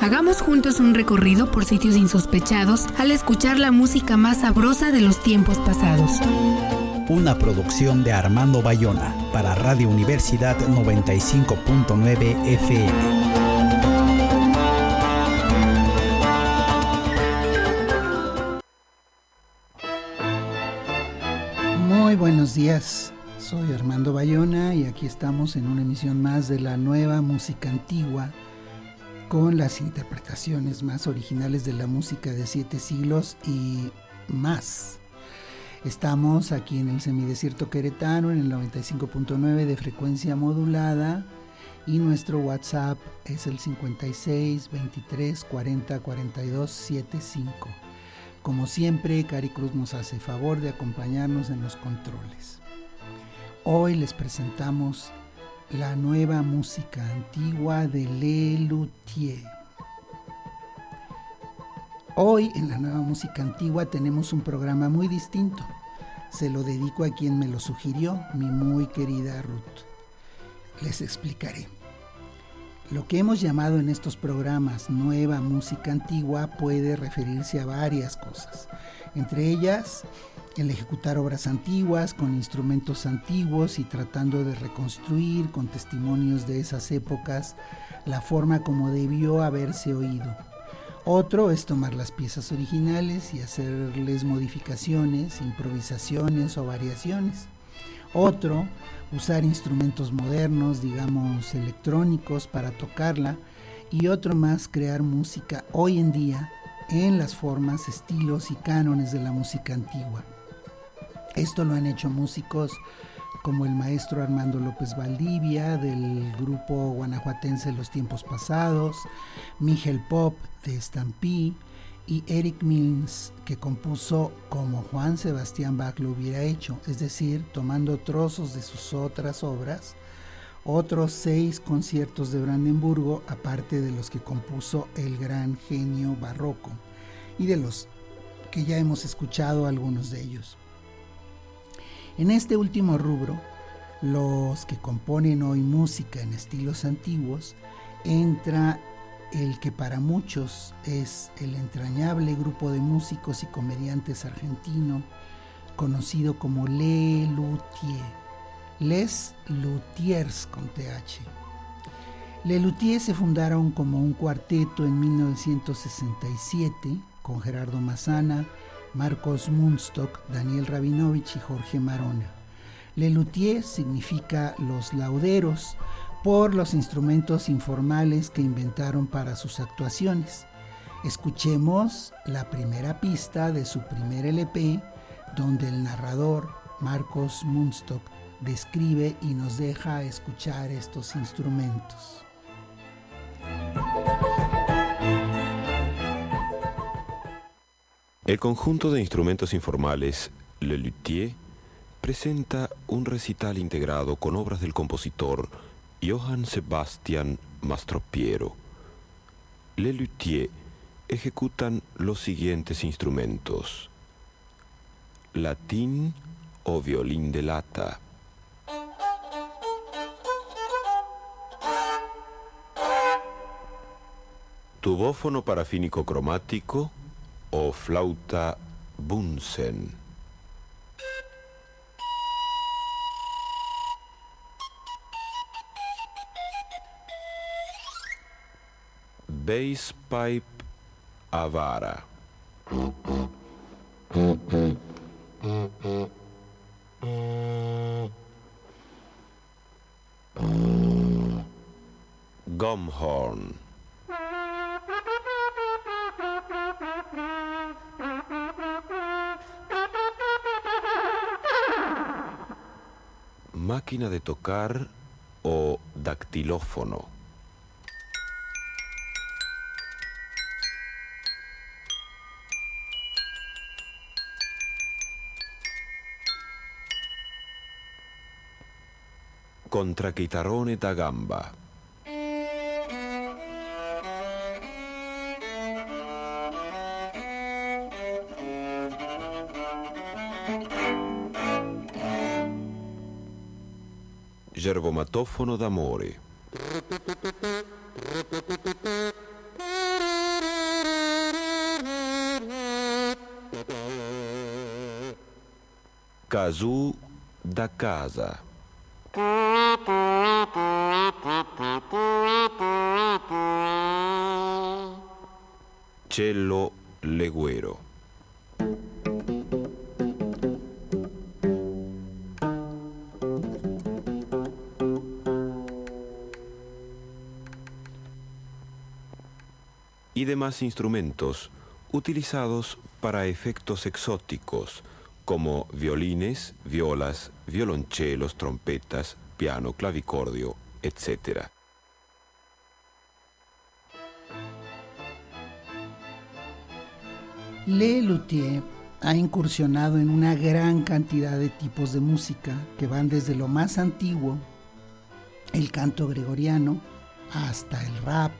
Hagamos juntos un recorrido por sitios insospechados al escuchar la música más sabrosa de los tiempos pasados. Una producción de Armando Bayona para Radio Universidad 95.9 FM. Muy buenos días, soy Armando Bayona y aquí estamos en una emisión más de la nueva música antigua con las interpretaciones más originales de la música de siete siglos y más. Estamos aquí en el semidesierto queretano en el 95.9 de frecuencia modulada y nuestro WhatsApp es el 56 23 40 42 75. Como siempre, Cari Cruz nos hace favor de acompañarnos en los controles. Hoy les presentamos la nueva música antigua de Le Luthier. Hoy en la nueva música antigua tenemos un programa muy distinto. Se lo dedico a quien me lo sugirió, mi muy querida Ruth. Les explicaré. Lo que hemos llamado en estos programas nueva música antigua puede referirse a varias cosas, entre ellas el ejecutar obras antiguas con instrumentos antiguos y tratando de reconstruir con testimonios de esas épocas la forma como debió haberse oído. Otro es tomar las piezas originales y hacerles modificaciones, improvisaciones o variaciones. Otro, usar instrumentos modernos, digamos electrónicos, para tocarla. Y otro más, crear música hoy en día en las formas, estilos y cánones de la música antigua. Esto lo han hecho músicos como el maestro Armando López Valdivia del grupo guanajuatense Los Tiempos Pasados, Miguel Pop de Stampy y Eric Mills que compuso como Juan Sebastián Bach lo hubiera hecho, es decir, tomando trozos de sus otras obras, otros seis conciertos de Brandenburgo, aparte de los que compuso el gran genio barroco y de los que ya hemos escuchado algunos de ellos. En este último rubro, los que componen hoy música en estilos antiguos, entra el que para muchos es el entrañable grupo de músicos y comediantes argentino conocido como Le Luthier, Les Luthiers con TH. Le Luthier se fundaron como un cuarteto en 1967 con Gerardo Massana, Marcos Munstock, Daniel Rabinovich y Jorge Marona. Lelutier significa los lauderos por los instrumentos informales que inventaron para sus actuaciones. Escuchemos la primera pista de su primer LP, donde el narrador Marcos Munstock describe y nos deja escuchar estos instrumentos. El conjunto de instrumentos informales Le Luthier presenta un recital integrado con obras del compositor Johann Sebastian Mastropiero. Le Luthier ejecutan los siguientes instrumentos: latín o violín de lata. Tubófono parafínico cromático o flauta Bunsen. Bass pipe avara. Gumhorn. Máquina de tocar o dactilófono. Contra chitarrone da gamba. Gergomatofono d'amore. Casù da casa. Cello Leguero. Y demás instrumentos utilizados para efectos exóticos como violines, violas, violonchelos, trompetas, piano, clavicordio, etc. Le Luthier ha incursionado en una gran cantidad de tipos de música que van desde lo más antiguo, el canto gregoriano, hasta el rap,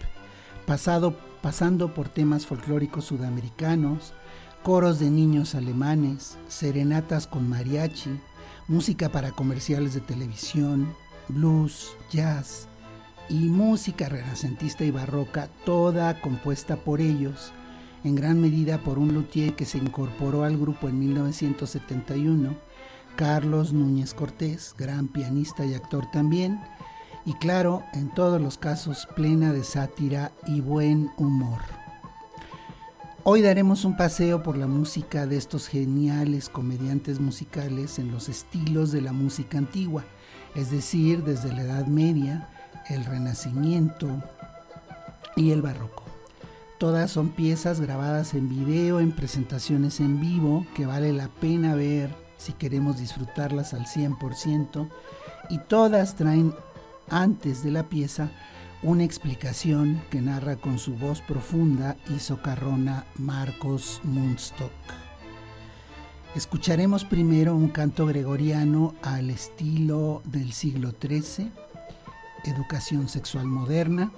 pasado, pasando por temas folclóricos sudamericanos, coros de niños alemanes, serenatas con mariachi, música para comerciales de televisión, blues, jazz y música renacentista y barroca, toda compuesta por ellos, en gran medida por un luthier que se incorporó al grupo en 1971, Carlos Núñez Cortés, gran pianista y actor también, y claro, en todos los casos plena de sátira y buen humor. Hoy daremos un paseo por la música de estos geniales comediantes musicales en los estilos de la música antigua, es decir, desde la Edad Media, el Renacimiento y el Barroco. Todas son piezas grabadas en video, en presentaciones en vivo, que vale la pena ver si queremos disfrutarlas al 100%, y todas traen antes de la pieza una explicación que narra con su voz profunda y socarrona Marcos Munstock. Escucharemos primero un canto gregoriano al estilo del siglo XIII, Educación Sexual Moderna,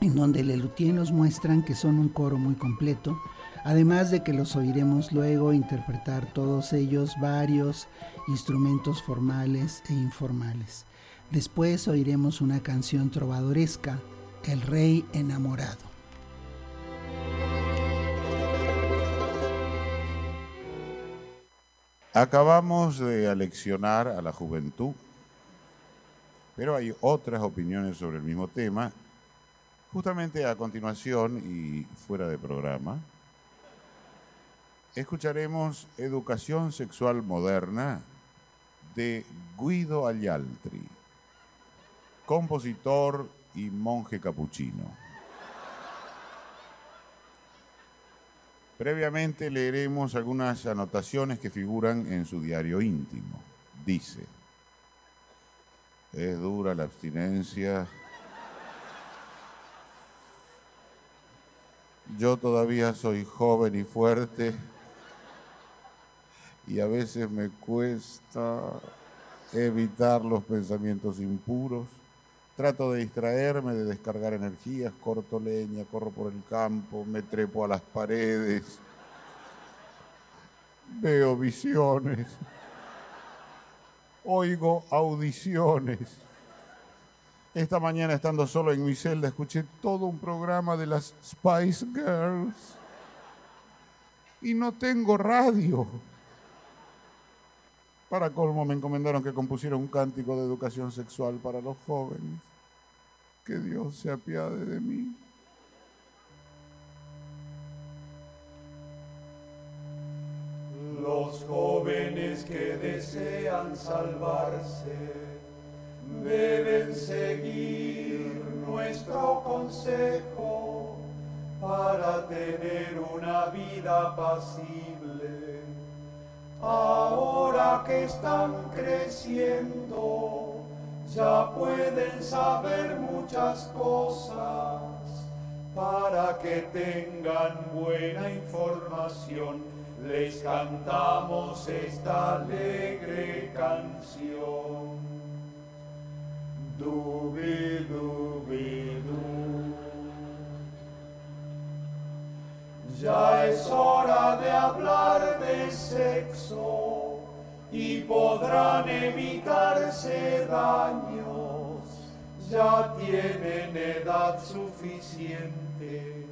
en donde Lelutier nos muestran que son un coro muy completo, además de que los oiremos luego interpretar todos ellos varios instrumentos formales e informales. Después oiremos una canción trovadoresca, El Rey Enamorado. Acabamos de aleccionar a la juventud, pero hay otras opiniones sobre el mismo tema. Justamente a continuación y fuera de programa, escucharemos Educación Sexual Moderna de Guido Ayaltri, compositor y monje capuchino. Previamente leeremos algunas anotaciones que figuran en su diario íntimo. Dice, es dura la abstinencia. Yo todavía soy joven y fuerte y a veces me cuesta evitar los pensamientos impuros. Trato de distraerme, de descargar energías, corto leña, corro por el campo, me trepo a las paredes, veo visiones, oigo audiciones. Esta mañana estando solo en mi celda escuché todo un programa de las Spice Girls y no tengo radio. Para colmo me encomendaron que compusiera un cántico de educación sexual para los jóvenes que Dios se apiade de mí. Los jóvenes que desean salvarse deben seguir nuestro consejo para tener una vida pasible. Ahora que están creciendo, ya pueden saber muchas cosas para que tengan buena información. Les cantamos esta alegre canción. Dubi, dubi, du. Ya es hora de hablar de sexo y podrán evitarse daños. Ya tienen edad suficiente,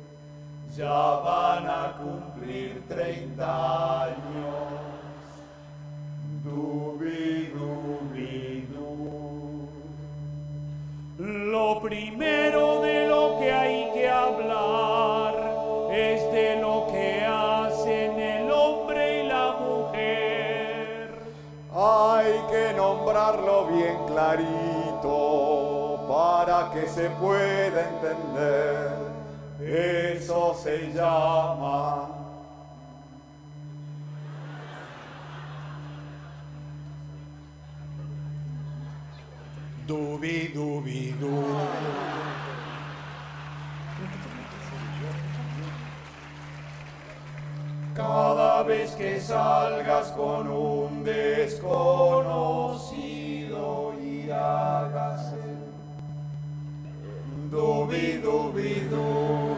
ya van a cumplir 30 años. Dubi, dubi, du. Lo primero nombrarlo bien clarito para que se pueda entender. Eso se llama Dubi, dubi, du. Cada vez que salgas con un desconocido y hagas el dubi, dubi, du.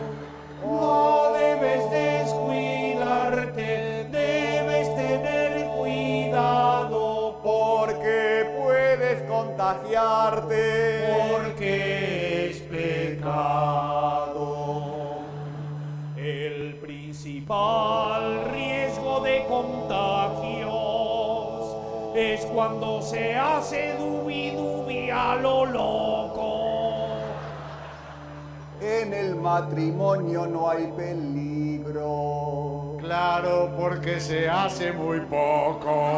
No debes descuidarte, debes tener cuidado porque puedes contagiarte. Porque es pecado. Principal riesgo de contagios es cuando se hace dubi dubi a lo loco. En el matrimonio no hay peligro. Claro, porque se hace muy poco.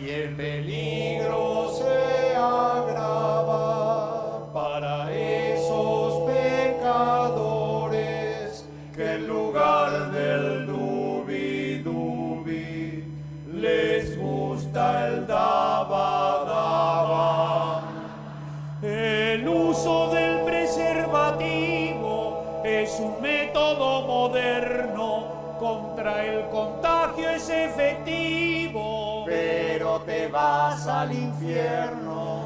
Y el peligro se agrava el daba daba. El uso del preservativo es un método moderno contra el contagio es efectivo. Pero te vas al infierno.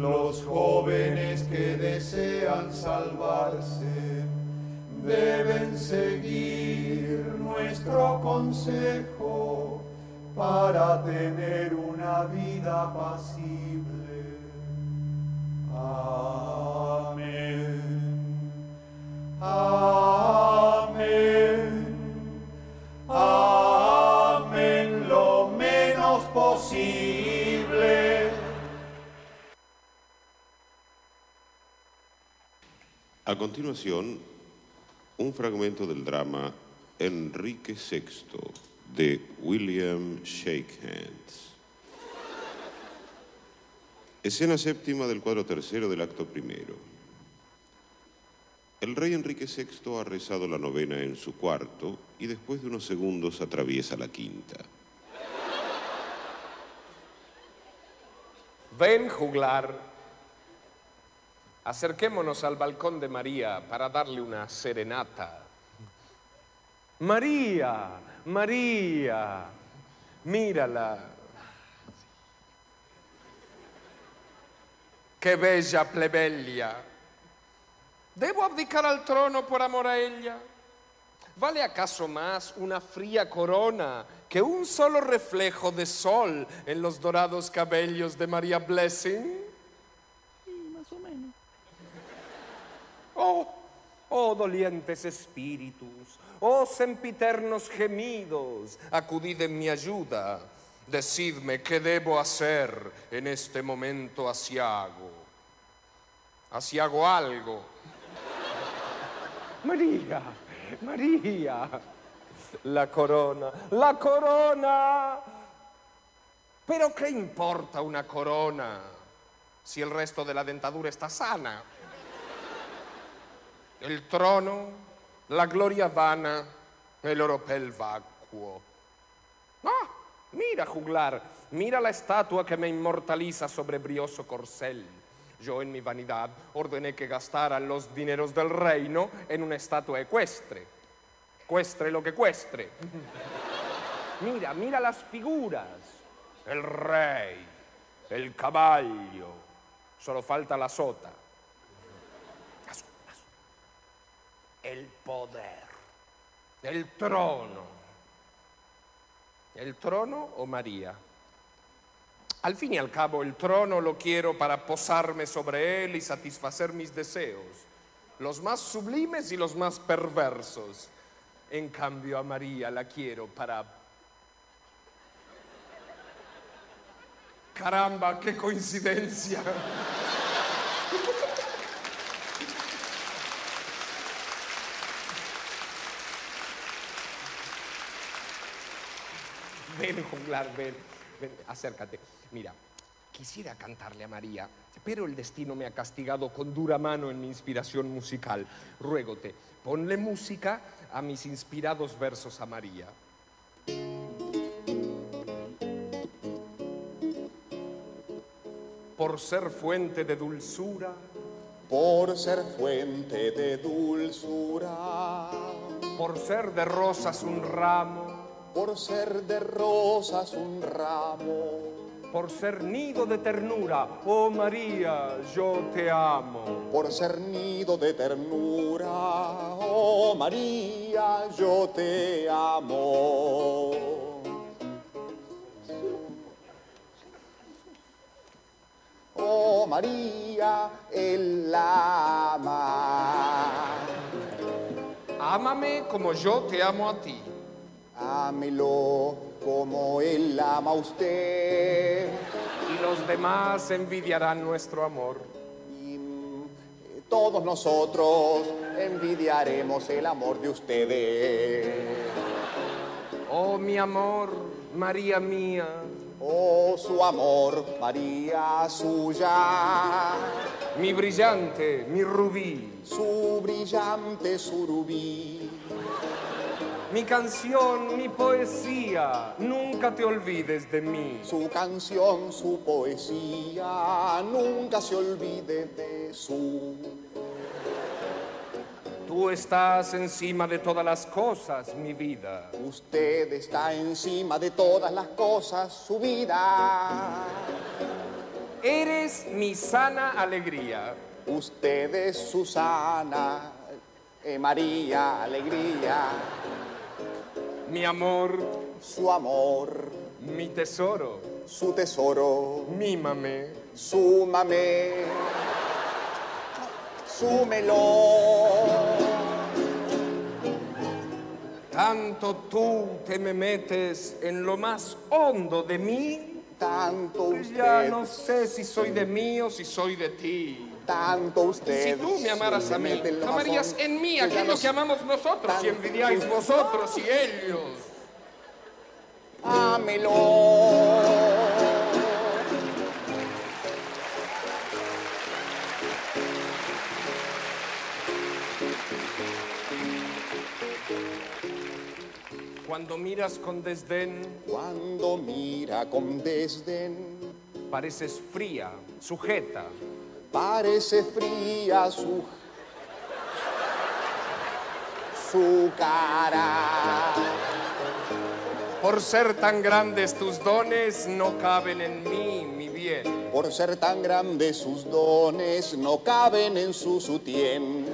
Los jóvenes que desean salvarse deben seguir nuestro consejo para tener una vida pasible. Amén. Amén. Amén. Lo menos posible. A continuación, un fragmento del drama Enrique VI de William Shakehands. Escena séptima del cuadro tercero del acto primero. El rey Enrique VI ha rezado la novena en su cuarto y después de unos segundos atraviesa la quinta. Ven, juglar. Acerquémonos al balcón de María para darle una serenata. María, María, mírala. Qué bella plebeya. ¿Debo abdicar al trono por amor a ella? ¿Vale acaso más una fría corona que un solo reflejo de sol en los dorados cabellos de María Blessing? más o menos. Oh, oh dolientes espíritus, oh sempiternos gemidos, acudid en mi ayuda. Decidme qué debo hacer en este momento asiago. Asiago algo. María, María, la corona, la corona. Pero ¿qué importa una corona si el resto de la dentadura está sana? El trono, la gloria vana, el oropel vacuo. Ah, mira, juglar, mira la estatua que me inmortaliza sobre brioso corcel. Yo en mi vanidad ordené que gastaran los dineros del reino en una estatua ecuestre. Cuestre lo que cuestre. Mira, mira las figuras. El rey, el caballo. Solo falta la sota. La sota, la sota. El poder. El trono. ¿El trono o María? Al fin y al cabo, el trono lo quiero para posarme sobre él y satisfacer mis deseos, los más sublimes y los más perversos. En cambio, a María la quiero para... Caramba, qué coincidencia. Ven, juglar, ven, ven, acércate. Mira, quisiera cantarle a María, pero el destino me ha castigado con dura mano en mi inspiración musical. Ruégote, ponle música a mis inspirados versos a María. Por ser fuente de dulzura, por ser fuente de dulzura, por ser de rosas un ramo, por ser de rosas un ramo, por ser nido de ternura, oh María, yo te amo. por ser nido de ternura, oh María, yo te amo. Oh María, él la ama. Ámame como yo te amo a ti. Ámelo como él ama a usted. Y los demás envidiarán nuestro amor. Y mm, todos nosotros envidiaremos el amor de ustedes. Oh mi amor, María mía, Oh, su amor, María suya, mi brillante, mi rubí, su brillante surubí. Mi canción, mi poesía, nunca te olvides de mí. Su canción, su poesía, nunca se olvide de su. Tú estás encima de todas las cosas, mi vida. Usted está encima de todas las cosas, su vida. Eres mi sana alegría. Usted es Susana, eh, María, alegría, mi amor, su amor, mi tesoro, su tesoro, mímame, súmame, súmelo. Tanto tú te me metes en lo más hondo de mí, Tanto usted, ya no sé si soy de mí o si soy de ti. Tanto Si usted. tú me amaras a mí, amarías en mí aquello que amamos nosotros y envidiáis vosotros y ellos. Ámelo. Cuando miras con desdén, Cuando mira con desdén, pareces fría, sujeta, parece fría su su cara. Por ser tan grandes tus dones, no caben en mí, mi bien. Por ser tan grandes sus dones, no caben en su sutién.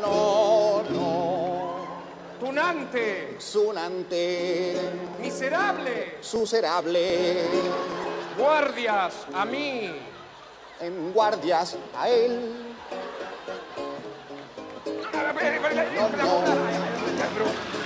No, no, Tunante, sunante, miserable, suserable, guardias a mí. en guardias a él. No, no.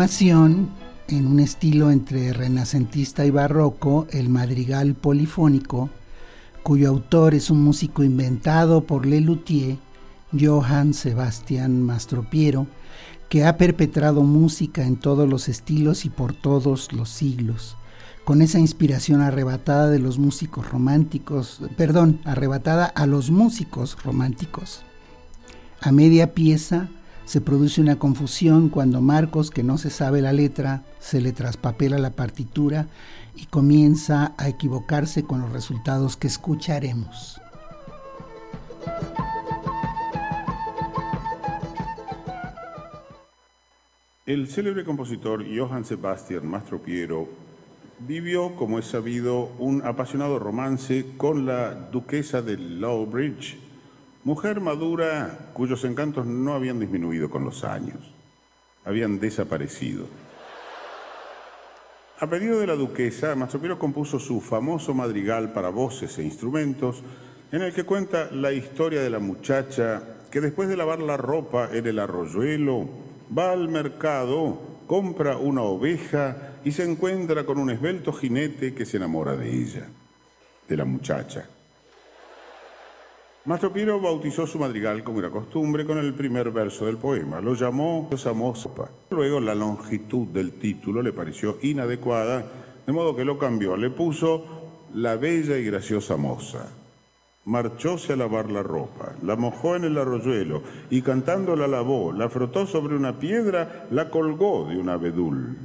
En un estilo entre renacentista y barroco, el madrigal polifónico, cuyo autor es un músico inventado por Lelutier, Johann Sebastian Mastropiero, que ha perpetrado música en todos los estilos y por todos los siglos, con esa inspiración arrebatada de los músicos románticos, perdón, arrebatada a los músicos románticos. A media pieza, se produce una confusión cuando Marcos, que no se sabe la letra, se le traspapela la partitura y comienza a equivocarse con los resultados que escucharemos. El célebre compositor Johann Sebastian Mastropiero vivió, como es sabido, un apasionado romance con la duquesa de Lowbridge, Mujer madura cuyos encantos no habían disminuido con los años, habían desaparecido. A pedido de la duquesa, Mastropiero compuso su famoso madrigal para voces e instrumentos, en el que cuenta la historia de la muchacha que después de lavar la ropa en el arroyuelo, va al mercado, compra una oveja y se encuentra con un esbelto jinete que se enamora de ella, de la muchacha. Mastro Piero bautizó su madrigal, como era costumbre, con el primer verso del poema. Lo llamó Sopa. Luego la longitud del título le pareció inadecuada, de modo que lo cambió. Le puso La bella y graciosa moza. Marchóse a lavar la ropa, la mojó en el arroyuelo y cantando la lavó, la frotó sobre una piedra, la colgó de un abedul.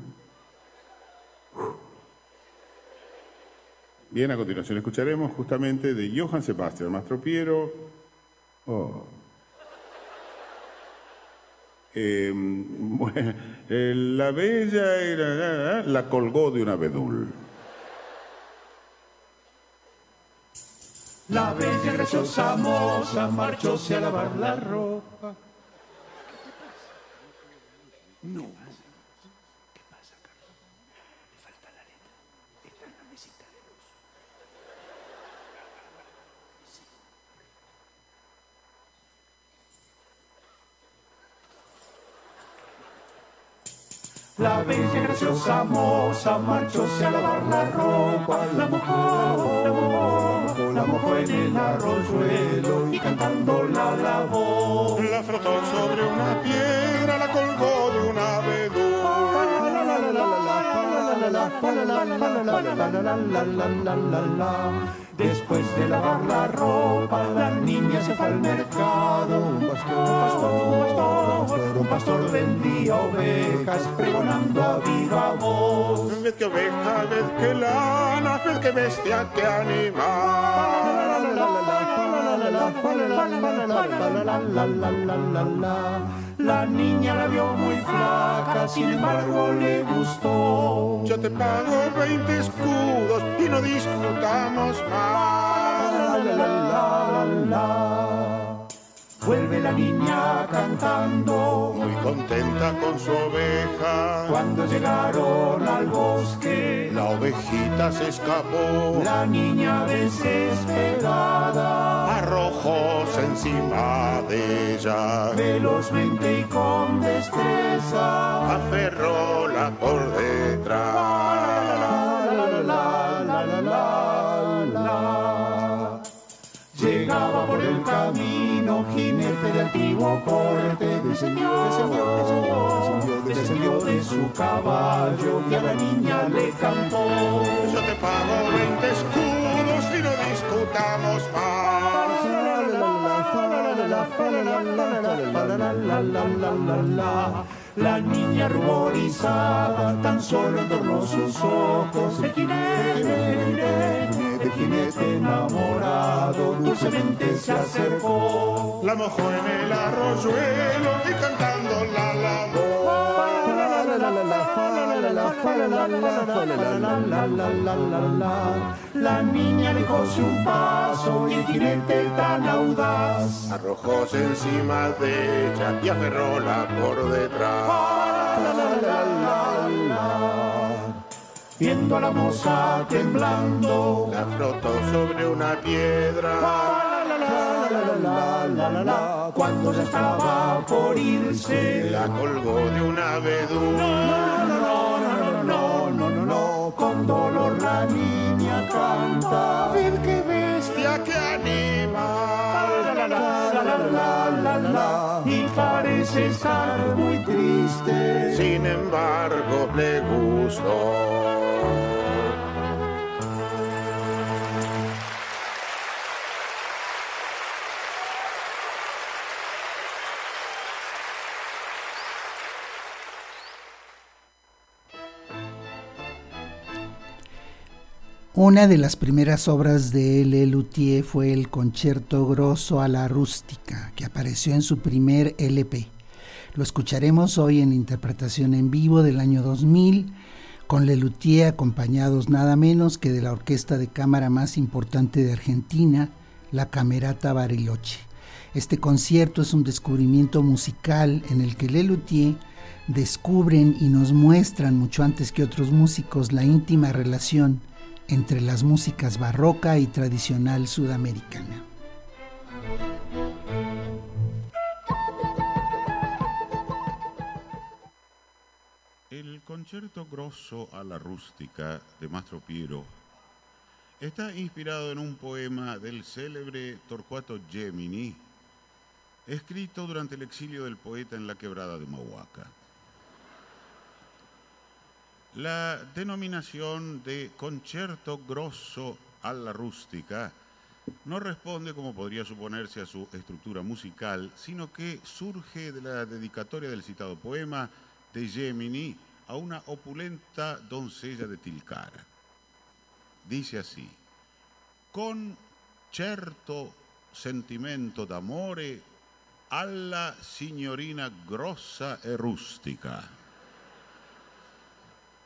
Bien, a continuación escucharemos justamente de Johann Sebastian Mastropiero. Oh. Em, la bella era, la colgó de un abedul. La bella graciosa moza marchóse a lavar la ropa. No. La bella graciosa moza marchóse a lavar la ropa, la mojó, la mojó, la mojó en el arroyuelo y cantando la lavó. Después de lavar la ropa, la niña se fue al mercado. Un pastor, un pastor, un pastor, vendía ovejas, pregonando a viva voz. Ves que oveja, ves que lana, ves que bestia, que animal. La niña la vio muy flaca, sin embargo le gustó. Yo te pago 20 escudos y no discutamos más. Vuelve la niña cantando, muy contenta con su oveja. Cuando llegaron al bosque, la ovejita se escapó. La niña desesperada, arrojos encima de ella. Velozmente y con destreza, aferróla por detrás. Antiguo porte, descendió, descendió, descendió, descendió de su caballo y a la niña le cantó. Yo te pago 20 escudos y no discutamos más. La niña ruborizada tan solo entornó sus ojos. El jinete, el jinete enamorado dulcemente se acercó. La mojó en el arroyuelo y cantando la lavó. La niña dejóse un paso y el jinete tan audaz arrojóse encima de ella y aferróla por detrás. Viendo a la moza temblando, la frotó sobre una piedra la, la, la, la, cuando ya estaba por irse, la colgó de una abedul. No, no, no, no, no, no, no, no, con dolor la niña canta. Vid qué bestia que anima. La, la, la, y parece estar muy triste. Sin embargo, le gustó. Una de las primeras obras de Lelutier fue el Concierto Grosso a la Rústica, que apareció en su primer LP. Lo escucharemos hoy en interpretación en vivo del año 2000, con Lelutier acompañados nada menos que de la orquesta de cámara más importante de Argentina, la Camerata Bariloche. Este concierto es un descubrimiento musical en el que Lelutier descubren y nos muestran mucho antes que otros músicos la íntima relación entre las músicas barroca y tradicional sudamericana. El concierto grosso a la rústica de Mastro Piero está inspirado en un poema del célebre Torcuato Gemini, escrito durante el exilio del poeta en la quebrada de Mahuaca. La denominación de concierto grosso a la rústica no responde, como podría suponerse, a su estructura musical, sino que surge de la dedicatoria del citado poema de Gemini a una opulenta doncella de Tilcara. Dice así, con certo sentimento d'amore alla signorina grossa e rustica.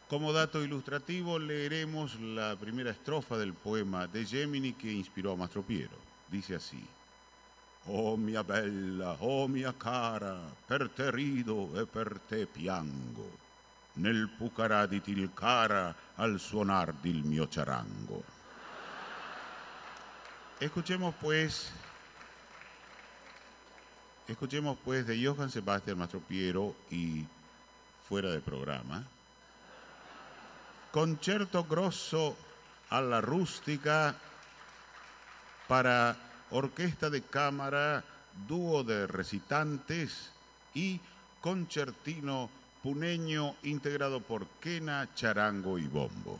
Como dato ilustrativo leeremos la primera estrofa del poema de Gemini que inspiró a Mastro Piero. Dice así: Oh mia bella, oh mia cara, per te rido e per te piango, nel pucarà di Tilcara al suonar del mio charango. Escuchemos pues, escuchemos pues de Johann Sebastian Mastro Piero y fuera de programa. Concierto grosso a la rústica para orquesta de cámara, dúo de recitantes y concertino puneño integrado por quena, charango y bombo.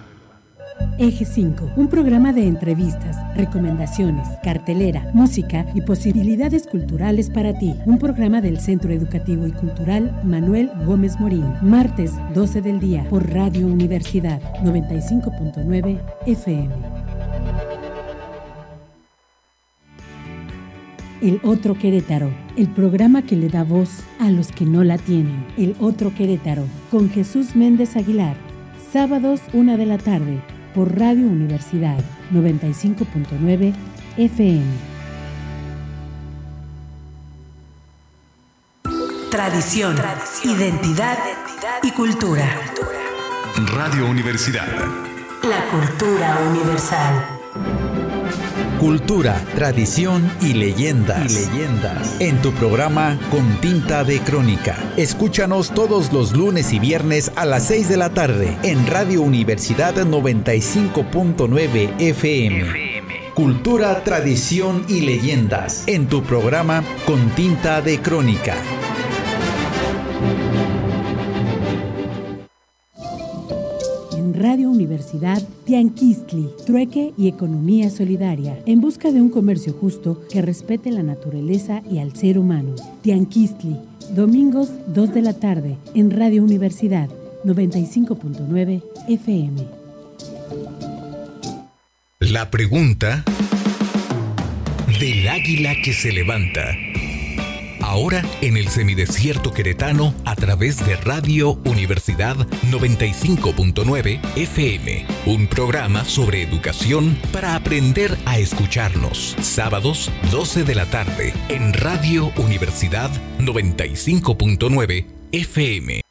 Eje 5, un programa de entrevistas, recomendaciones, cartelera, música y posibilidades culturales para ti. Un programa del Centro Educativo y Cultural Manuel Gómez Morín. Martes 12 del día por Radio Universidad 95.9 FM. El Otro Querétaro, el programa que le da voz a los que no la tienen. El Otro Querétaro, con Jesús Méndez Aguilar. Sábados, una de la tarde, por Radio Universidad 95.9 FM. Tradición, identidad y cultura. Radio Universidad. La cultura universal. Cultura, tradición y leyendas. Y leyendas. En tu programa Con Tinta de Crónica. Escúchanos todos los lunes y viernes a las 6 de la tarde en Radio Universidad 95.9 FM. Cultura, tradición y leyendas. En tu programa Con Tinta de Crónica. Universidad Tianquistli, Trueque y Economía Solidaria, en busca de un comercio justo que respete la naturaleza y al ser humano. Tianquistli, domingos 2 de la tarde, en Radio Universidad 95.9 FM. La pregunta del águila que se levanta ahora en el semidesierto queretano a través de Radio Universidad 95.9 FM, un programa sobre educación para aprender a escucharnos. Sábados 12 de la tarde en Radio Universidad 95.9 FM.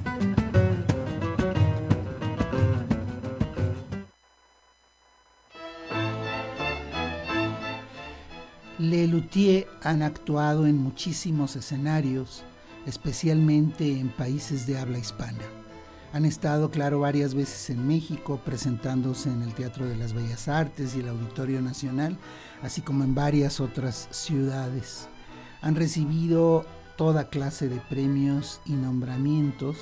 Le Luthier han actuado en muchísimos escenarios, especialmente en países de habla hispana. Han estado, claro, varias veces en México, presentándose en el Teatro de las Bellas Artes y el Auditorio Nacional, así como en varias otras ciudades. Han recibido toda clase de premios y nombramientos,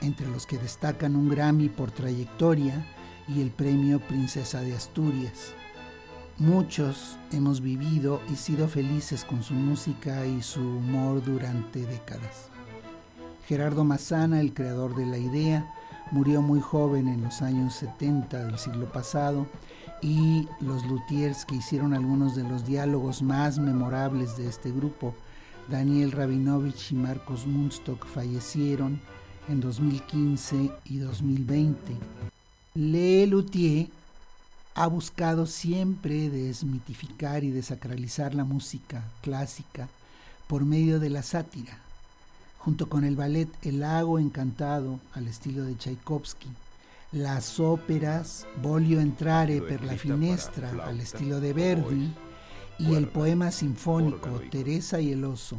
entre los que destacan un Grammy por trayectoria y el premio Princesa de Asturias. Muchos hemos vivido y sido felices con su música y su humor durante décadas. Gerardo Mazzana, el creador de la idea, murió muy joven en los años 70 del siglo pasado y los luthiers que hicieron algunos de los diálogos más memorables de este grupo, Daniel Rabinovich y Marcos Munstock, fallecieron en 2015 y 2020. Le Luthier ha buscado siempre desmitificar y desacralizar la música clásica por medio de la sátira, junto con el ballet El lago encantado al estilo de Tchaikovsky, las óperas Voglio entrare per la finestra al estilo de Verdi y el poema sinfónico Teresa y el oso,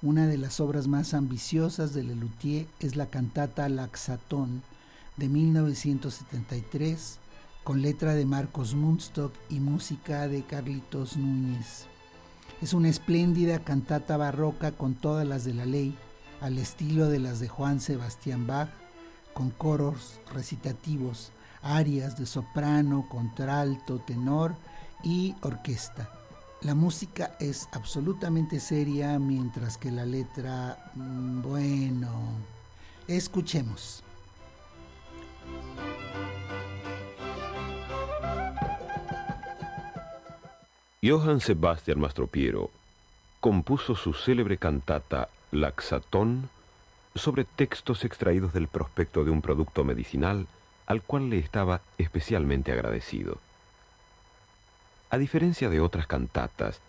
Una de las obras más ambiciosas de Lelutier es la cantata Laxatón de 1973, con letra de Marcos Munstock y música de Carlitos Núñez. Es una espléndida cantata barroca con todas las de la ley, al estilo de las de Juan Sebastián Bach, con coros recitativos, arias de soprano, contralto, tenor y orquesta. La música es absolutamente seria, mientras que la letra, mm, bueno, escuchemos. Johann Sebastian Mastropiero compuso su célebre cantata Laxatón sobre textos extraídos del prospecto de un producto medicinal al cual le estaba especialmente agradecido. A diferencia de otras cantatas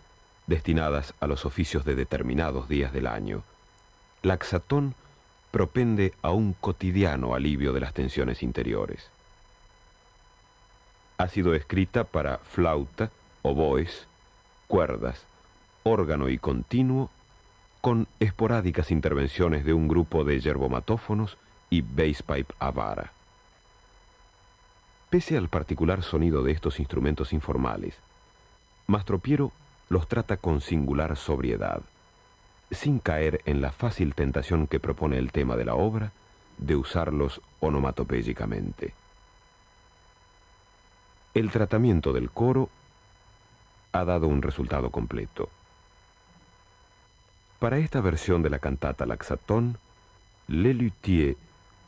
destinadas a los oficios de determinados días del año, Laxatón propende a un cotidiano alivio de las tensiones interiores. Ha sido escrita para flauta, oboes, cuerdas, órgano y continuo, con esporádicas intervenciones de un grupo de yerbomatófonos y basspipe a vara. Pese al particular sonido de estos instrumentos informales, Mastropiero los trata con singular sobriedad, sin caer en la fácil tentación que propone el tema de la obra de usarlos onomatopéyicamente. El tratamiento del coro ha dado un resultado completo. Para esta versión de la cantata Laxatón, Lelutier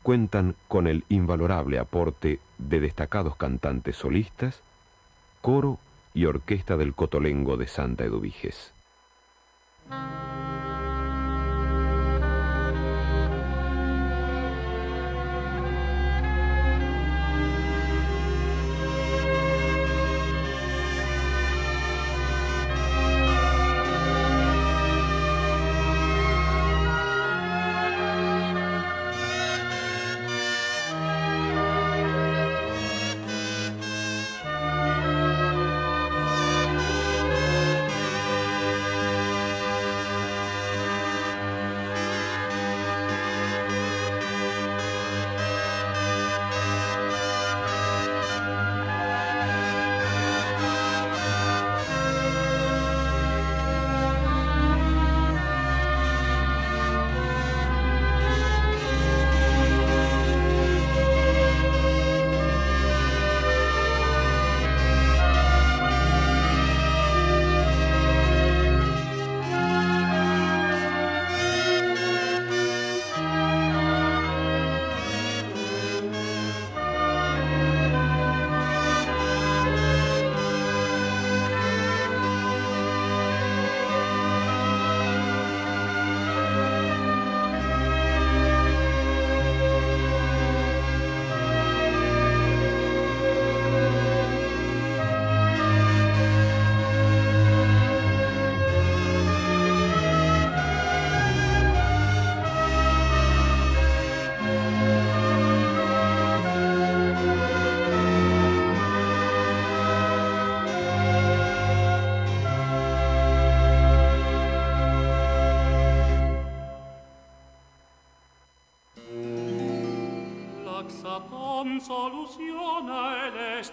cuentan con el invalorable aporte de destacados cantantes solistas, coro y orquesta del Cotolengo de Santa Eduviges.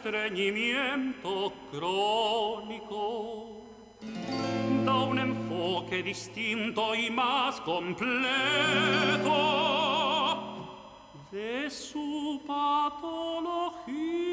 Estreñimiento crónico. Da un enfoque distinto y más completo de su patología.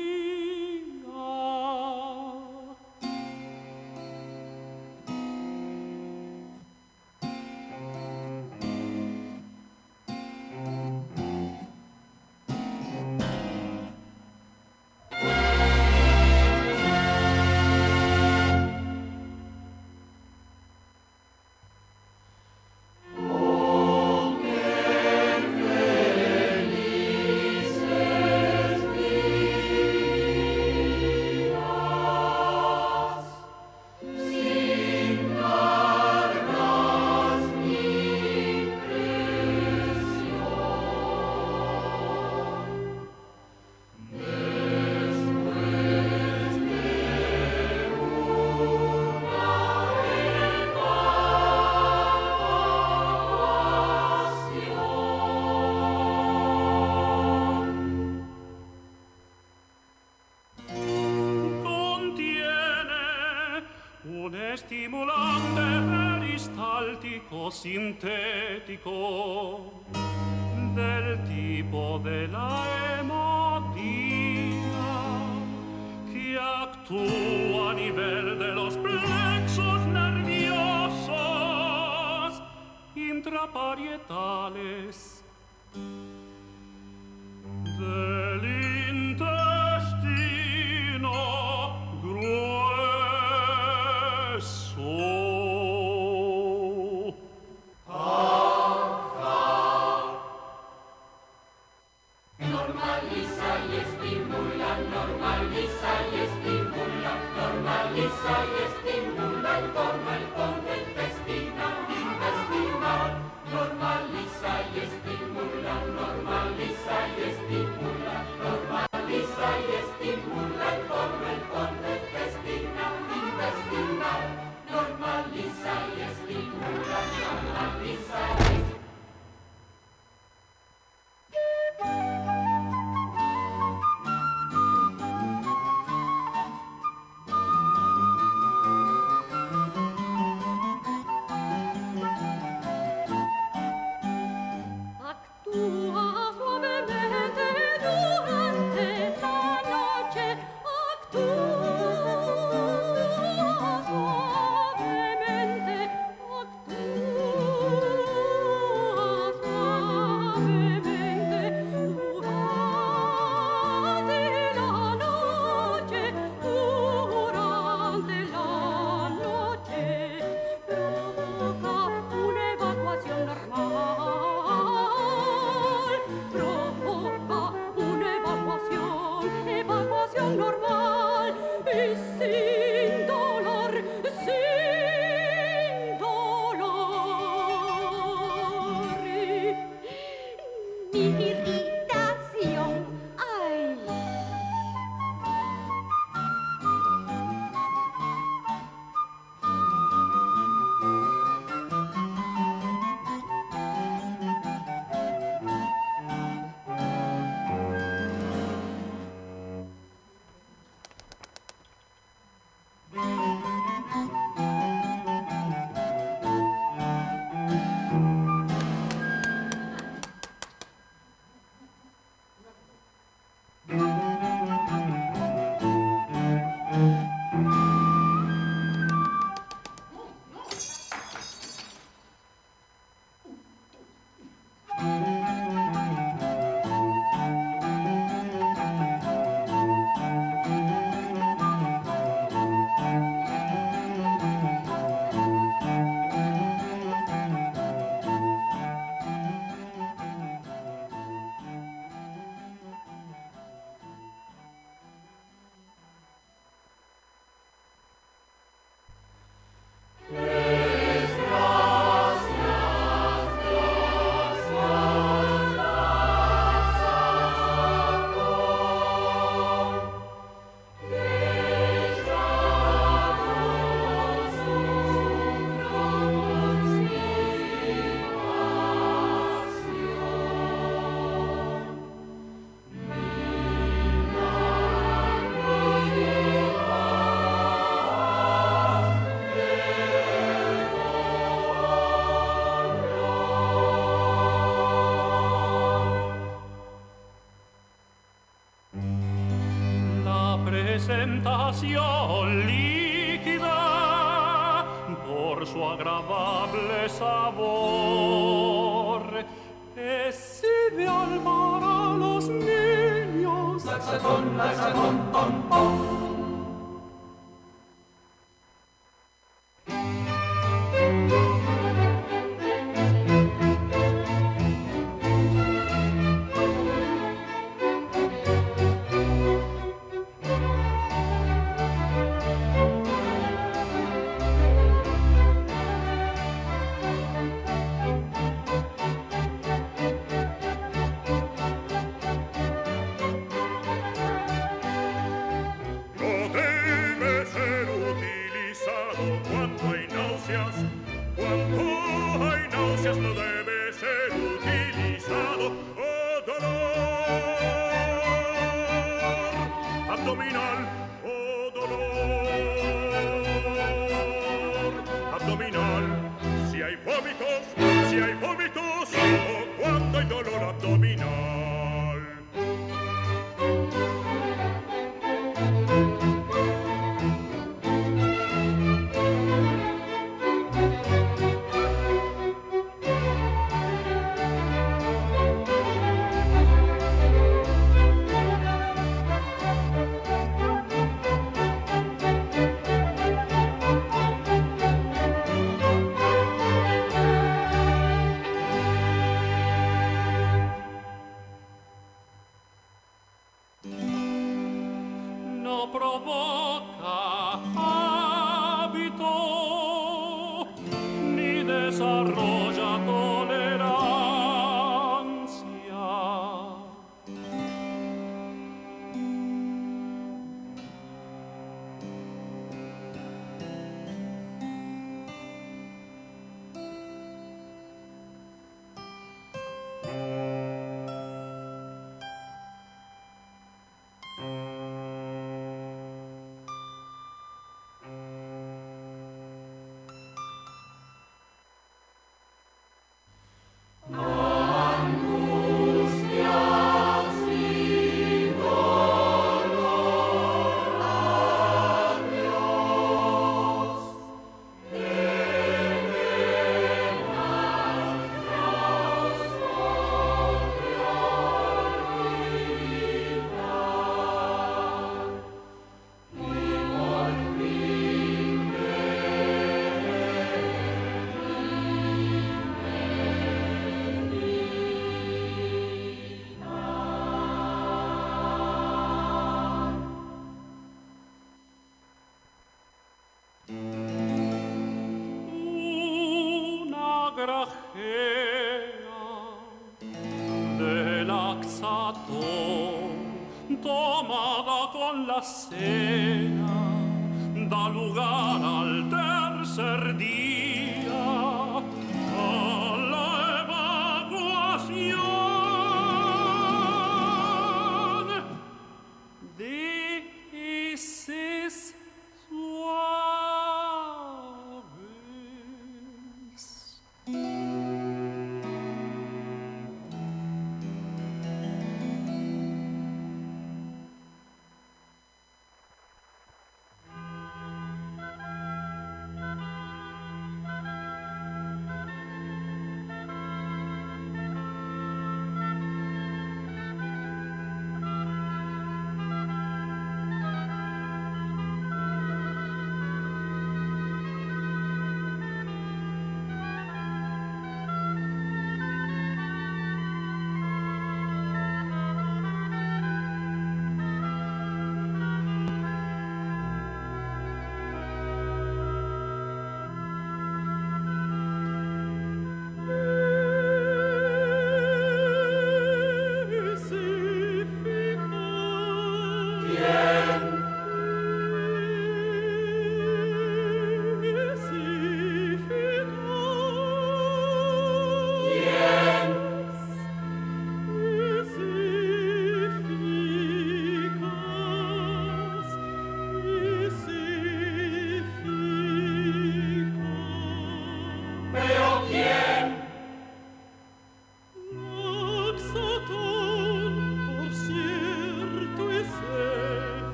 pasión.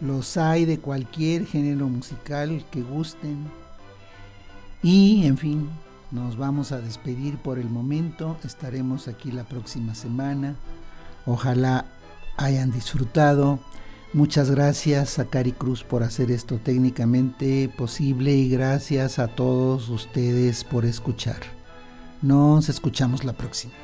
Los hay de cualquier género musical que gusten. Y, en fin, nos vamos a despedir por el momento. Estaremos aquí la próxima semana. Ojalá hayan disfrutado. Muchas gracias a Cari Cruz por hacer esto técnicamente posible y gracias a todos ustedes por escuchar. Nos escuchamos la próxima.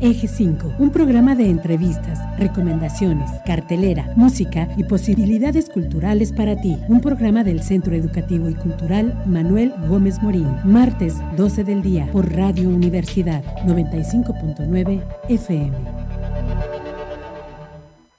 Eje 5, un programa de entrevistas, recomendaciones, cartelera, música y posibilidades culturales para ti. Un programa del Centro Educativo y Cultural Manuel Gómez Morín. Martes 12 del día por Radio Universidad 95.9 FM.